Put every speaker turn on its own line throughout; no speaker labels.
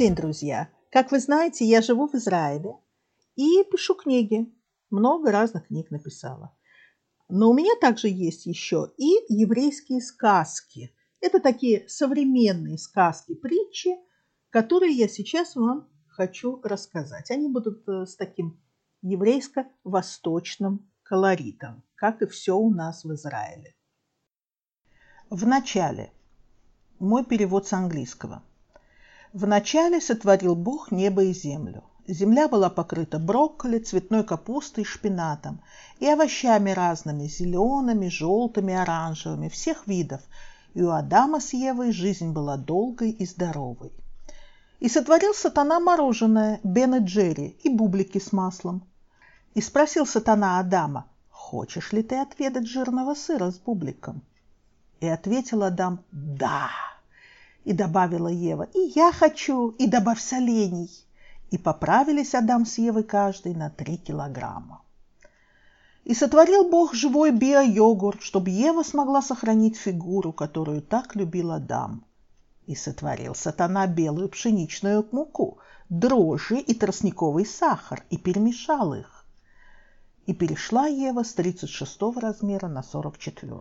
День, друзья! Как вы знаете, я живу в Израиле и пишу книги. Много разных книг написала. Но у меня также есть еще и еврейские сказки. Это такие современные сказки, притчи, которые я сейчас вам хочу рассказать. Они будут э, с таким еврейско-восточным колоритом, как и все у нас в Израиле. В начале. Мой перевод с английского. В начале сотворил Бог небо и землю. Земля была покрыта брокколи, цветной капустой, шпинатом и овощами разными, зелеными, желтыми, оранжевыми, всех видов. И у Адама с Евой жизнь была долгой и здоровой. И сотворил сатана мороженое, Бен и Джерри и бублики с маслом. И спросил сатана Адама, «Хочешь ли ты отведать жирного сыра с бубликом?» И ответил Адам «Да». И добавила Ева «И я хочу, и добавь солений». И поправились Адам с Евой каждый на три килограмма. И сотворил Бог живой био-йогурт, чтобы Ева смогла сохранить фигуру, которую так любил Адам. И сотворил сатана белую пшеничную муку, дрожжи и тростниковый сахар, и перемешал их. И перешла Ева с 36 размера на 44.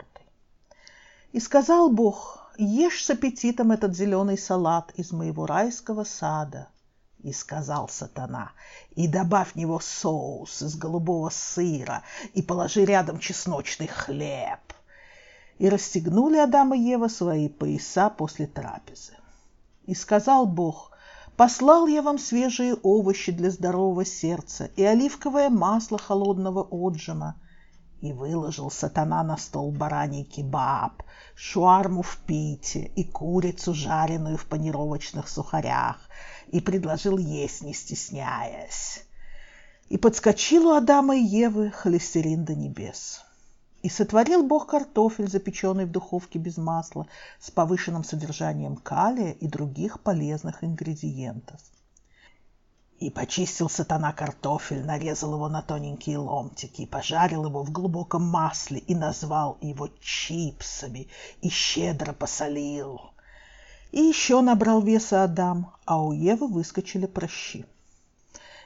И сказал Бог, ешь с аппетитом этот зеленый салат из моего райского сада. И сказал сатана, и добавь в него соус из голубого сыра, и положи рядом чесночный хлеб. И расстегнули Адам и Ева свои пояса после трапезы. И сказал Бог, послал я вам свежие овощи для здорового сердца и оливковое масло холодного отжима, и выложил сатана на стол бараний кебаб, шуарму в пите и курицу, жареную в панировочных сухарях, и предложил есть, не стесняясь. И подскочил у Адама и Евы холестерин до небес. И сотворил Бог картофель, запеченный в духовке без масла, с повышенным содержанием калия и других полезных ингредиентов – и почистил сатана картофель, нарезал его на тоненькие ломтики, пожарил его в глубоком масле и назвал его чипсами и щедро посолил. И еще набрал веса Адам, а у Евы выскочили прыщи.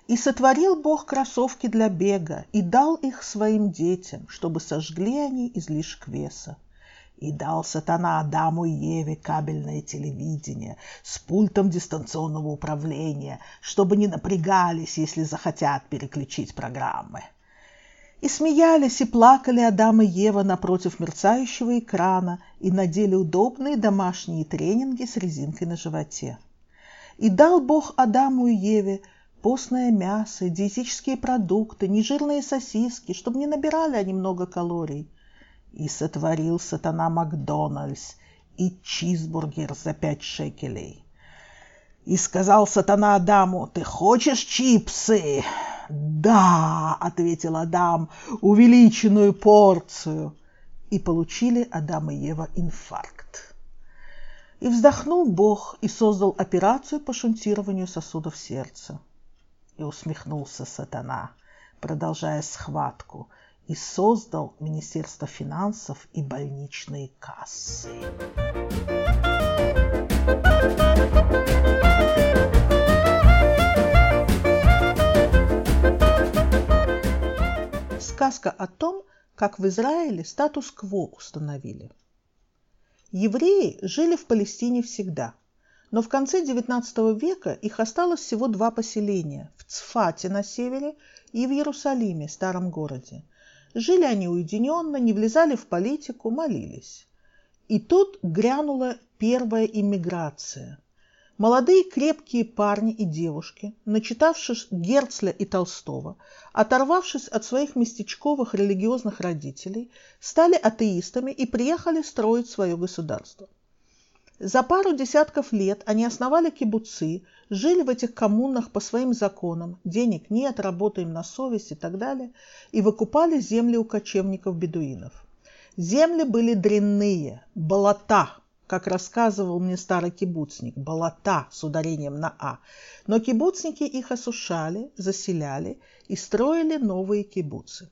И сотворил Бог кроссовки для бега и дал их своим детям, чтобы сожгли они излишек веса. И дал сатана Адаму и Еве кабельное телевидение с пультом дистанционного управления, чтобы не напрягались, если захотят переключить программы. И смеялись и плакали Адам и Ева напротив мерцающего экрана и надели удобные домашние тренинги с резинкой на животе. И дал Бог Адаму и Еве постное мясо, диетические продукты, нежирные сосиски, чтобы не набирали они много калорий – и сотворил сатана Макдональдс и чизбургер за пять шекелей. И сказал сатана Адаму, «Ты хочешь чипсы?» «Да», — ответил Адам, — «увеличенную порцию». И получили Адам и Ева инфаркт. И вздохнул Бог и создал операцию по шунтированию сосудов сердца. И усмехнулся сатана, продолжая схватку — и создал Министерство финансов и больничные кассы. Сказка о том, как в Израиле статус-кво установили. Евреи жили в Палестине всегда, но в конце XIX века их осталось всего два поселения – в Цфате на севере и в Иерусалиме, старом городе – Жили они уединенно, не влезали в политику, молились. И тут грянула первая иммиграция. Молодые крепкие парни и девушки, начитавшись Герцля и Толстого, оторвавшись от своих местечковых религиозных родителей, стали атеистами и приехали строить свое государство – за пару десятков лет они основали кибуцы, жили в этих коммунах по своим законам, денег нет, работаем на совесть и так далее, и выкупали земли у кочевников-бедуинов. Земли были дрянные, болота, как рассказывал мне старый кибуцник, болота с ударением на «а». Но кибуцники их осушали, заселяли и строили новые кибуцы.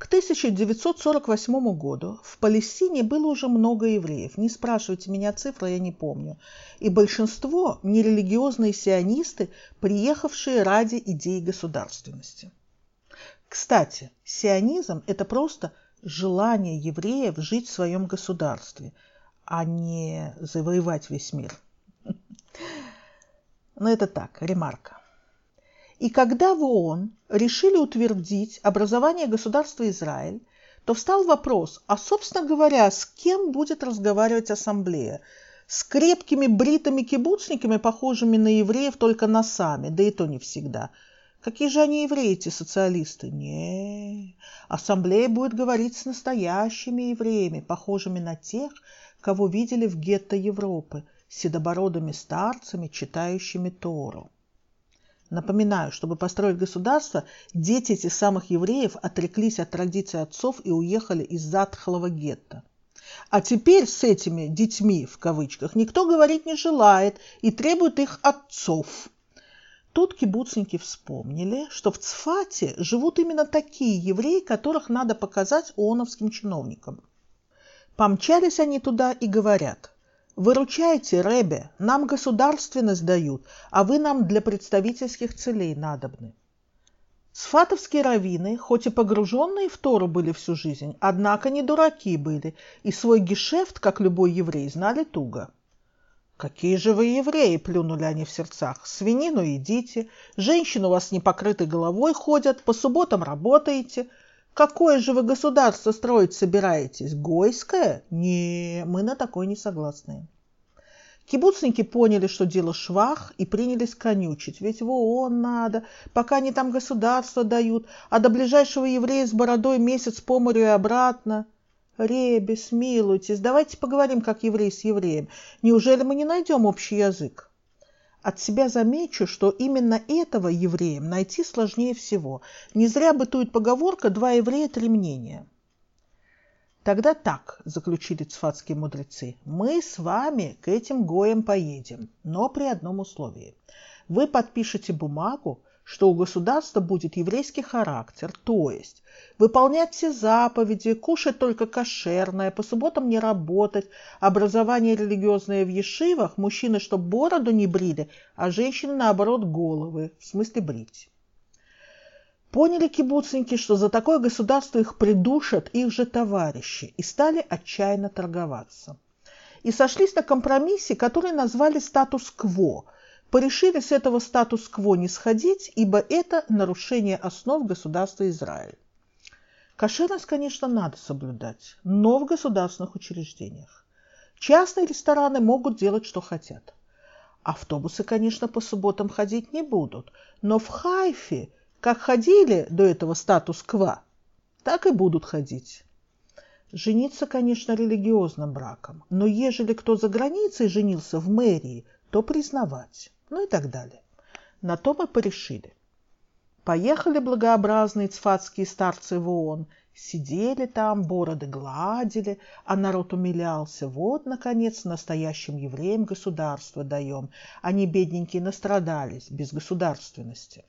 К 1948 году в Палестине было уже много евреев. Не спрашивайте меня цифры, я не помню. И большинство – нерелигиозные сионисты, приехавшие ради идеи государственности. Кстати, сионизм – это просто желание евреев жить в своем государстве, а не завоевать весь мир. Но это так, ремарка. И когда в ООН решили утвердить образование государства Израиль, то встал вопрос, а, собственно говоря, с кем будет разговаривать ассамблея? С крепкими бритыми кибуцниками, похожими на евреев только носами, да и то не всегда. Какие же они евреи, эти социалисты? Не, ассамблея будет говорить с настоящими евреями, похожими на тех, кого видели в гетто Европы, седобородыми старцами, читающими Тору. Напоминаю, чтобы построить государство, дети этих самых евреев отреклись от традиций отцов и уехали из затхлого гетто. А теперь с этими «детьми» в кавычках никто говорить не желает и требует их отцов. Тут кибуцники вспомнили, что в Цфате живут именно такие евреи, которых надо показать ооновским чиновникам. Помчались они туда и говорят – Выручайте, Ребе, нам государственность дают, а вы нам для представительских целей надобны. Сфатовские раввины, хоть и погруженные в Тору были всю жизнь, однако не дураки были, и свой гешефт, как любой еврей, знали туго. «Какие же вы евреи!» – плюнули они в сердцах. «Свинину едите, женщины у вас не покрыты головой ходят, по субботам работаете. Какое же вы государство строить собираетесь? Гойское? Не, мы на такое не согласны. Кибуцники поняли, что дело швах, и принялись конючить. Ведь в ООН надо, пока они там государство дают, а до ближайшего еврея с бородой месяц по морю и обратно. Ребе, смилуйтесь, давайте поговорим, как еврей с евреем. Неужели мы не найдем общий язык? От себя замечу, что именно этого евреям найти сложнее всего. Не зря бытует поговорка «два еврея, три мнения». Тогда так, заключили цфатские мудрецы, мы с вами к этим гоям поедем, но при одном условии. Вы подпишете бумагу, что у государства будет еврейский характер, то есть выполнять все заповеди, кушать только кошерное, по субботам не работать, образование религиозное в ешивах, мужчины, чтобы бороду не брили, а женщины, наоборот, головы, в смысле брить. Поняли кибуцники, что за такое государство их придушат их же товарищи, и стали отчаянно торговаться. И сошлись на компромиссе, который назвали статус-кво – порешили с этого статус-кво не сходить, ибо это нарушение основ государства Израиль. Кошерность, конечно, надо соблюдать, но в государственных учреждениях. Частные рестораны могут делать, что хотят. Автобусы, конечно, по субботам ходить не будут, но в Хайфе, как ходили до этого статус-ква, так и будут ходить. Жениться, конечно, религиозным браком, но ежели кто за границей женился в мэрии, то признавать ну и так далее. На то мы порешили. Поехали благообразные цфатские старцы в ООН, сидели там, бороды гладили, а народ умилялся. Вот, наконец, настоящим евреям государство даем. Они, бедненькие, настрадались без государственности.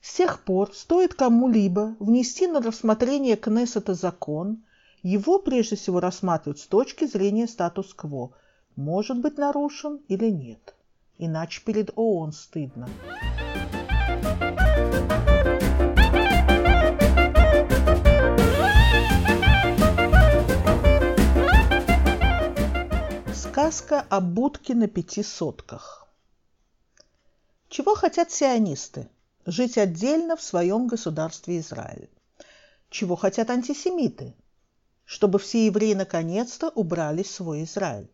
С тех пор стоит кому-либо внести на рассмотрение Кнессета закон, его прежде всего рассматривают с точки зрения статус-кво, может быть нарушен или нет иначе перед ООН стыдно. Сказка о будке на пяти сотках. Чего хотят сионисты? Жить отдельно в своем государстве Израиль. Чего хотят антисемиты? Чтобы все евреи наконец-то убрали свой Израиль.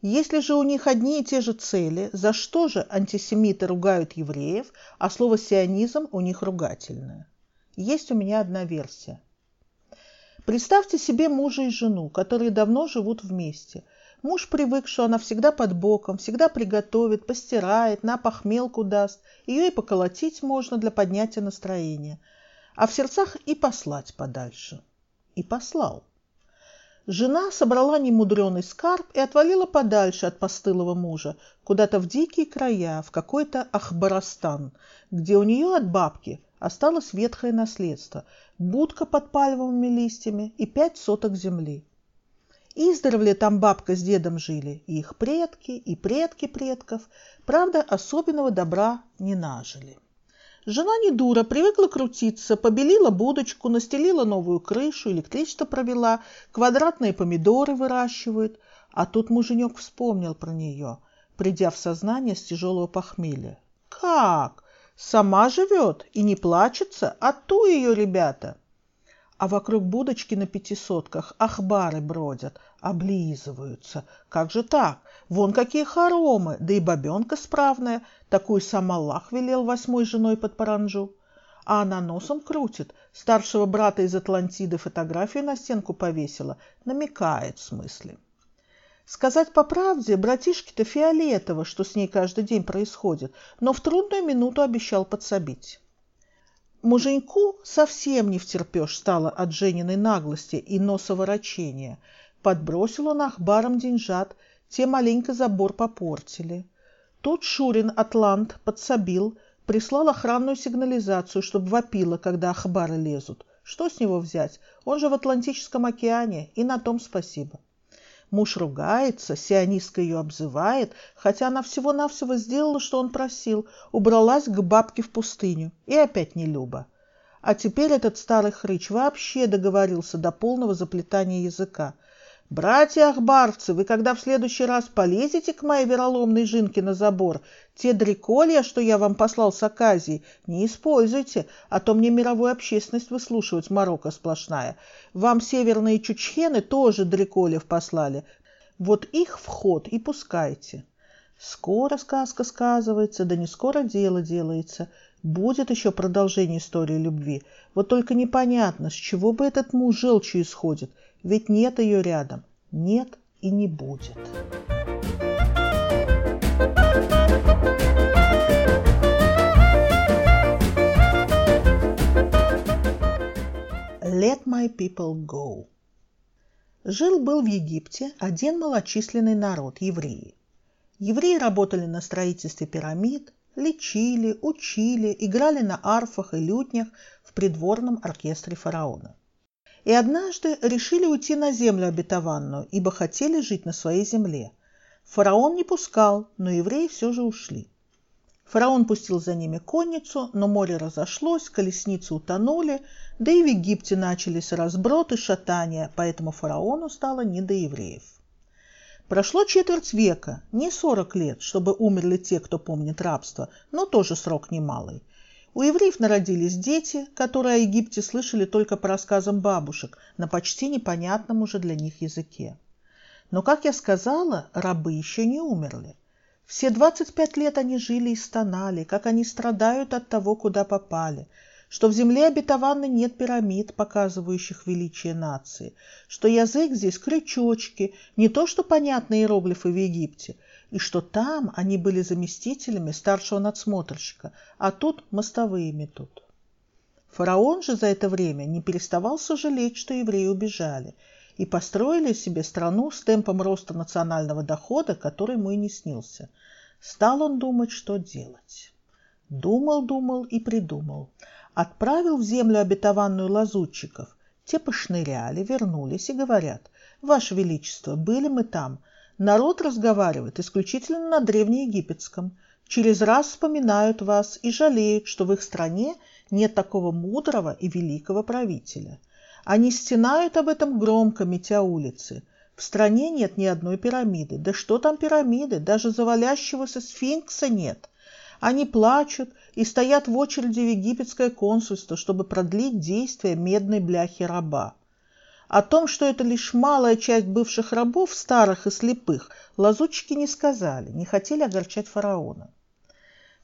Если же у них одни и те же цели, за что же антисемиты ругают евреев, а слово «сионизм» у них ругательное? Есть у меня одна версия. Представьте себе мужа и жену, которые давно живут вместе. Муж привык, что она всегда под боком, всегда приготовит, постирает, на похмелку даст. Ее и поколотить можно для поднятия настроения. А в сердцах и послать подальше. И послал. Жена собрала немудреный скарб и отвалила подальше от постылого мужа, куда-то в дикие края, в какой-то Ахбарастан, где у нее от бабки Осталось ветхое наследство, будка под пальмовыми листьями и пять соток земли. Издревле там бабка с дедом жили, и их предки, и предки предков, правда, особенного добра не нажили. Жена не дура, привыкла крутиться, побелила будочку, настелила новую крышу, электричество провела, квадратные помидоры выращивает. А тут муженек вспомнил про нее, придя в сознание с тяжелого похмелья. Как? Сама живет и не плачется, а ту ее ребята а вокруг будочки на пятисотках ахбары бродят, облизываются. Как же так? Вон какие хоромы, да и бабенка справная, такую сам Аллах велел восьмой женой под паранжу. А она носом крутит, старшего брата из Атлантиды фотографию на стенку повесила, намекает в смысле. Сказать по правде, братишке-то фиолетово, что с ней каждый день происходит, но в трудную минуту обещал подсобить. Муженьку совсем не втерпешь стало от Жениной наглости и носоворочения. Подбросил он ахбаром деньжат, те маленько забор попортили. Тут Шурин Атлант подсобил, прислал охранную сигнализацию, чтобы вопило, когда ахбары лезут. Что с него взять? Он же в Атлантическом океане, и на том спасибо. Муж ругается, сионистка ее обзывает, хотя она всего-навсего сделала, что он просил, убралась к бабке в пустыню. И опять не Люба. А теперь этот старый хрыч вообще договорился до полного заплетания языка – «Братья Ахбарцы, вы когда в следующий раз полезете к моей вероломной жинке на забор, те дреколья, что я вам послал с Аказии, не используйте, а то мне мировую общественность выслушивать Марокко сплошная. Вам северные чучхены тоже дрекольев послали. Вот их вход и пускайте». Скоро сказка сказывается, да не скоро дело делается. Будет еще продолжение истории любви. Вот только непонятно, с чего бы этот муж желчью исходит – ведь нет ее рядом. Нет и не будет. Let my people go. Жил-был в Египте один малочисленный народ – евреи. Евреи работали на строительстве пирамид, лечили, учили, играли на арфах и лютнях в придворном оркестре фараона и однажды решили уйти на землю обетованную, ибо хотели жить на своей земле. Фараон не пускал, но евреи все же ушли. Фараон пустил за ними конницу, но море разошлось, колесницы утонули, да и в Египте начались разброты, шатания, поэтому фараону стало не до евреев. Прошло четверть века, не сорок лет, чтобы умерли те, кто помнит рабство, но тоже срок немалый. У евреев народились дети, которые о Египте слышали только по рассказам бабушек на почти непонятном уже для них языке. Но, как я сказала, рабы еще не умерли. Все 25 лет они жили и стонали, как они страдают от того, куда попали, что в земле обетованной нет пирамид, показывающих величие нации, что язык здесь крючочки, не то что понятные иероглифы в Египте – и что там они были заместителями старшего надсмотрщика, а тут мостовые метут. Фараон же за это время не переставал сожалеть, что евреи убежали, и построили себе страну с темпом роста национального дохода, который ему и не снился. Стал он думать, что делать. Думал, думал и придумал. Отправил в землю обетованную лазутчиков. Те пошныряли, вернулись и говорят, «Ваше Величество, были мы там, Народ разговаривает исключительно на древнеегипетском. Через раз вспоминают вас и жалеют, что в их стране нет такого мудрого и великого правителя. Они стенают об этом громко, метя улицы. В стране нет ни одной пирамиды. Да что там пирамиды? Даже завалящегося сфинкса нет. Они плачут и стоят в очереди в египетское консульство, чтобы продлить действие медной бляхи раба. О том, что это лишь малая часть бывших рабов, старых и слепых, лазутчики не сказали, не хотели огорчать фараона.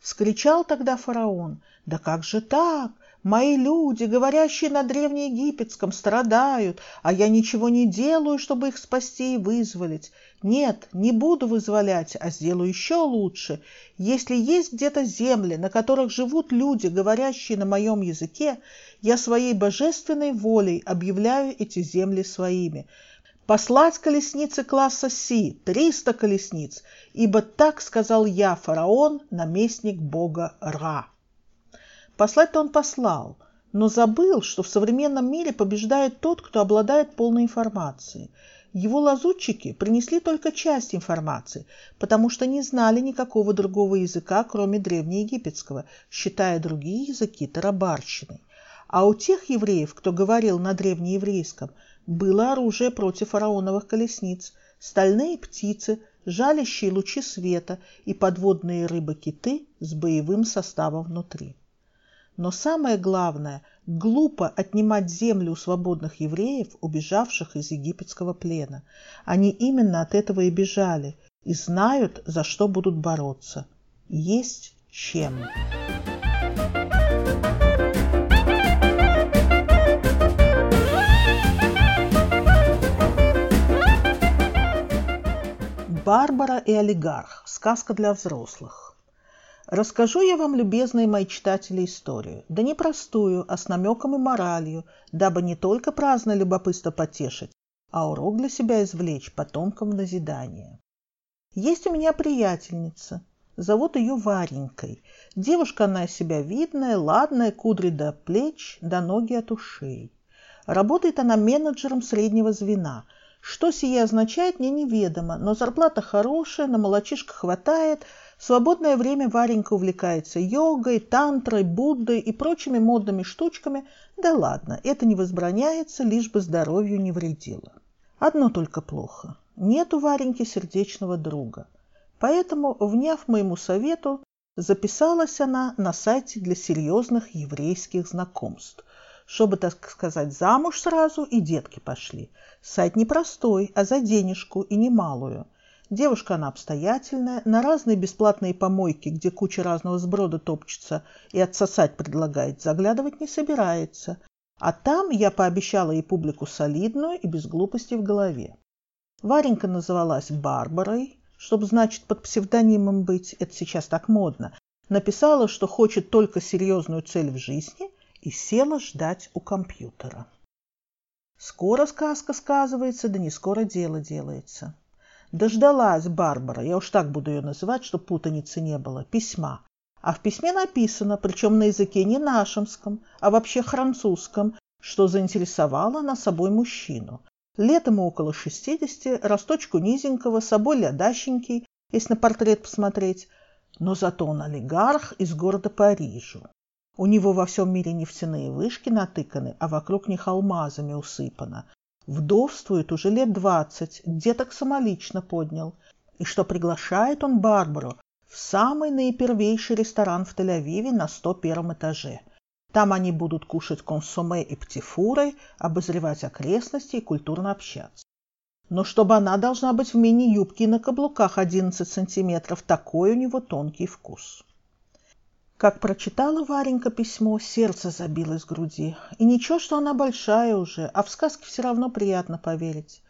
Вскричал тогда фараон, «Да как же так? Мои люди, говорящие на древнеегипетском, страдают, а я ничего не делаю, чтобы их спасти и вызволить. Нет, не буду вызволять, а сделаю еще лучше. Если есть где-то земли, на которых живут люди, говорящие на моем языке, я своей божественной волей объявляю эти земли своими. Послать колесницы класса Си, триста колесниц, ибо так сказал я, фараон, наместник бога Ра. Послать-то он послал, но забыл, что в современном мире побеждает тот, кто обладает полной информацией. Его лазутчики принесли только часть информации, потому что не знали никакого другого языка, кроме древнеегипетского, считая другие языки тарабарщиной. А у тех евреев, кто говорил на древнееврейском, было оружие против фараоновых колесниц, стальные птицы, жалящие лучи света и подводные рыбы-киты с боевым составом внутри. Но самое главное, глупо отнимать землю у свободных евреев, убежавших из египетского плена. Они именно от этого и бежали, и знают, за что будут бороться. Есть чем. Барбара и олигарх. Сказка для взрослых. Расскажу я вам, любезные мои читатели, историю. Да не простую, а с намеком и моралью, дабы не только праздное любопытство потешить, а урок для себя извлечь потомкам назидания. Есть у меня приятельница. Зовут ее Варенькой. Девушка она себя видная, ладная, кудри до плеч, до ноги от ушей. Работает она менеджером среднего звена. Что сие означает, мне неведомо, но зарплата хорошая, на молочишко хватает – в свободное время Варенька увлекается йогой, тантрой, Буддой и прочими модными штучками. Да ладно, это не возбраняется, лишь бы здоровью не вредило. Одно только плохо. Нет у Вареньки сердечного друга. Поэтому, вняв моему совету, записалась она на сайте для серьезных еврейских знакомств, чтобы, так сказать, замуж сразу и детки пошли. Сайт непростой, а за денежку и немалую. Девушка она обстоятельная, на разные бесплатные помойки, где куча разного сброда топчется и отсосать предлагает, заглядывать не собирается. А там я пообещала ей публику солидную и без глупости в голове. Варенька называлась Барбарой, чтобы, значит, под псевдонимом быть, это сейчас так модно, написала, что хочет только серьезную цель в жизни и села ждать у компьютера. Скоро сказка сказывается, да не скоро дело делается. Дождалась Барбара, я уж так буду ее называть, чтобы путаницы не было, письма. А в письме написано, причем на языке не нашемском, а вообще французском, что заинтересовало на собой мужчину. Лет ему около шестидесяти, росточку низенького, собой лядащенький, если на портрет посмотреть. Но зато он олигарх из города Парижа. У него во всем мире нефтяные вышки натыканы, а вокруг них алмазами усыпано. Вдовствует уже лет двадцать, деток самолично поднял. И что приглашает он Барбару в самый наипервейший ресторан в Тель-Авиве на 101 этаже. Там они будут кушать консоме и птифурой, обозревать окрестности и культурно общаться. Но чтобы она должна быть в мини-юбке на каблуках 11 сантиметров, такой у него тонкий вкус. Как прочитала Варенька письмо, сердце забилось в груди. И ничего, что она большая уже, а в сказке все равно приятно поверить.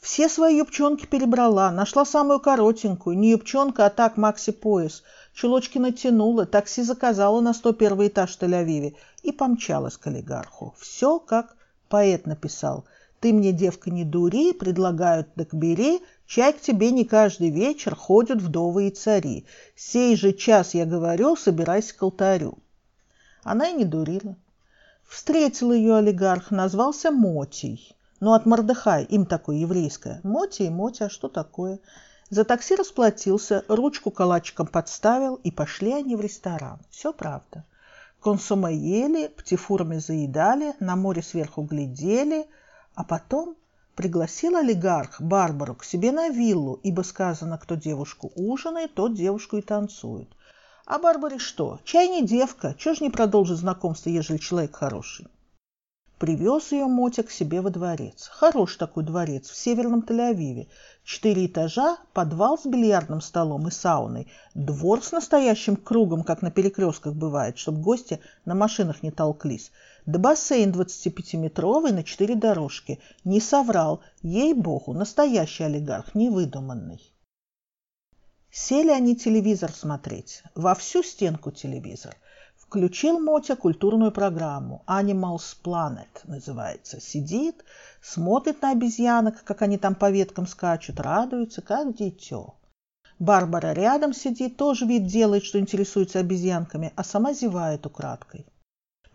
Все свои юбчонки перебрала, нашла самую коротенькую, не юбчонка, а так макси-пояс. Чулочки натянула, такси заказала на 101 этаж Тель-Авиве и помчалась к олигарху. Все, как поэт написал. «Ты мне, девка, не дури, предлагают, так бери, Чай к тебе не каждый вечер ходят вдовы и цари. Сей же час, я говорю, собирайся к алтарю. Она и не дурила. Встретил ее олигарх, назвался Мотий. Ну, от Мордыхай, им такое еврейское. Моти и Моти, а что такое? За такси расплатился, ручку калачиком подставил, и пошли они в ресторан. Все правда. Консуме ели, птифурами заедали, на море сверху глядели, а потом пригласил олигарх Барбару к себе на виллу, ибо сказано, кто девушку ужинает, тот девушку и танцует. А Барбаре что? Чай не девка, чего ж не продолжить знакомство, ежели человек хороший? Привез ее Мотя к себе во дворец. Хороший такой дворец в северном Тель-Авиве. Четыре этажа, подвал с бильярдным столом и сауной, двор с настоящим кругом, как на перекрестках бывает, чтобы гости на машинах не толклись, да бассейн 25-метровый на четыре дорожки. Не соврал, ей-богу, настоящий олигарх, невыдуманный. Сели они телевизор смотреть, во всю стенку телевизор. Включил Мотя культурную программу Animals Planet называется. Сидит, смотрит на обезьянок, как они там по веткам скачут, радуется, как дитё. Барбара рядом сидит, тоже вид делает, что интересуется обезьянками, а сама зевает украдкой.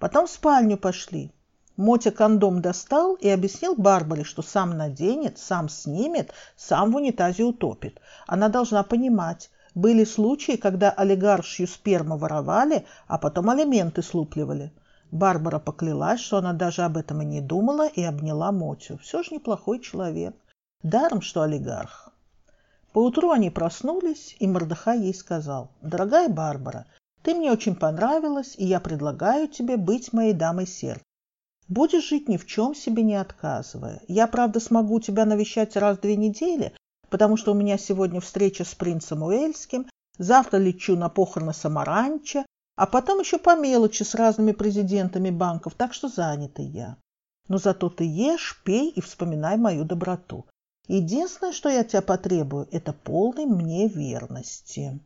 Потом в спальню пошли. Мотя кондом достал и объяснил Барбаре, что сам наденет, сам снимет, сам в унитазе утопит. Она должна понимать, были случаи, когда олигаршью сперму воровали, а потом алименты слупливали. Барбара поклялась, что она даже об этом и не думала, и обняла Мотю. Все же неплохой человек. Даром, что олигарх. Поутру они проснулись, и Мордыхай ей сказал, «Дорогая Барбара, ты мне очень понравилась, и я предлагаю тебе быть моей дамой сердца. Будешь жить ни в чем себе не отказывая. Я, правда, смогу тебя навещать раз в две недели, потому что у меня сегодня встреча с принцем Уэльским, завтра лечу на похороны Самаранча, а потом еще по мелочи с разными президентами банков, так что занятый я. Но зато ты ешь, пей и вспоминай мою доброту. Единственное, что я тебя потребую, это полной мне верности.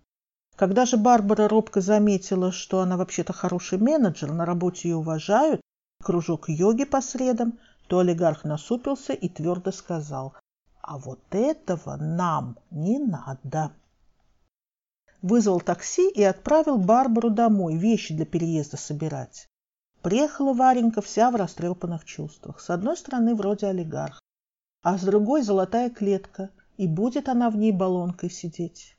Когда же Барбара робко заметила, что она вообще-то хороший менеджер, на работе ее уважают, кружок йоги по средам, то олигарх насупился и твердо сказал, а вот этого нам не надо. Вызвал такси и отправил Барбару домой вещи для переезда собирать. Приехала Варенька вся в растрепанных чувствах. С одной стороны, вроде олигарх, а с другой золотая клетка, и будет она в ней баллонкой сидеть.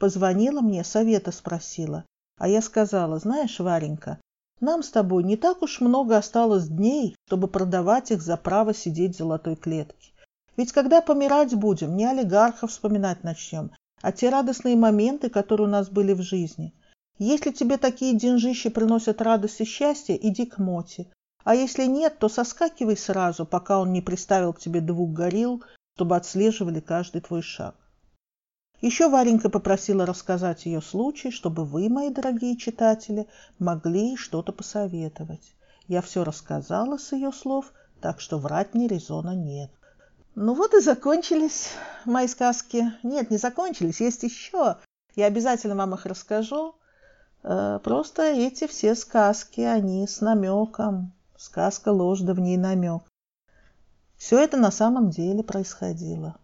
Позвонила мне, совета спросила, а я сказала, знаешь, Варенька, нам с тобой не так уж много осталось дней, чтобы продавать их за право сидеть в золотой клетке. Ведь когда помирать будем, не олигархов вспоминать начнем, а те радостные моменты, которые у нас были в жизни. Если тебе такие деньжищи приносят радость и счастье, иди к Моте. А если нет, то соскакивай сразу, пока он не приставил к тебе двух горил, чтобы отслеживали каждый твой шаг. Еще Варенька попросила рассказать ее случай, чтобы вы, мои дорогие читатели, могли что-то посоветовать. Я все рассказала с ее слов, так что врать мне резона нет. Ну вот и закончились мои сказки. Нет, не закончились, есть еще. Я обязательно вам их расскажу. Э, просто эти все сказки, они с намеком. Сказка ложь, в ней намек. Все это на самом деле происходило.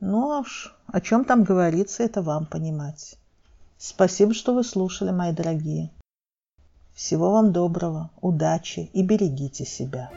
Ну а уж о чем там говорится, это вам понимать. Спасибо, что вы слушали, мои дорогие. Всего вам доброго, удачи и берегите себя.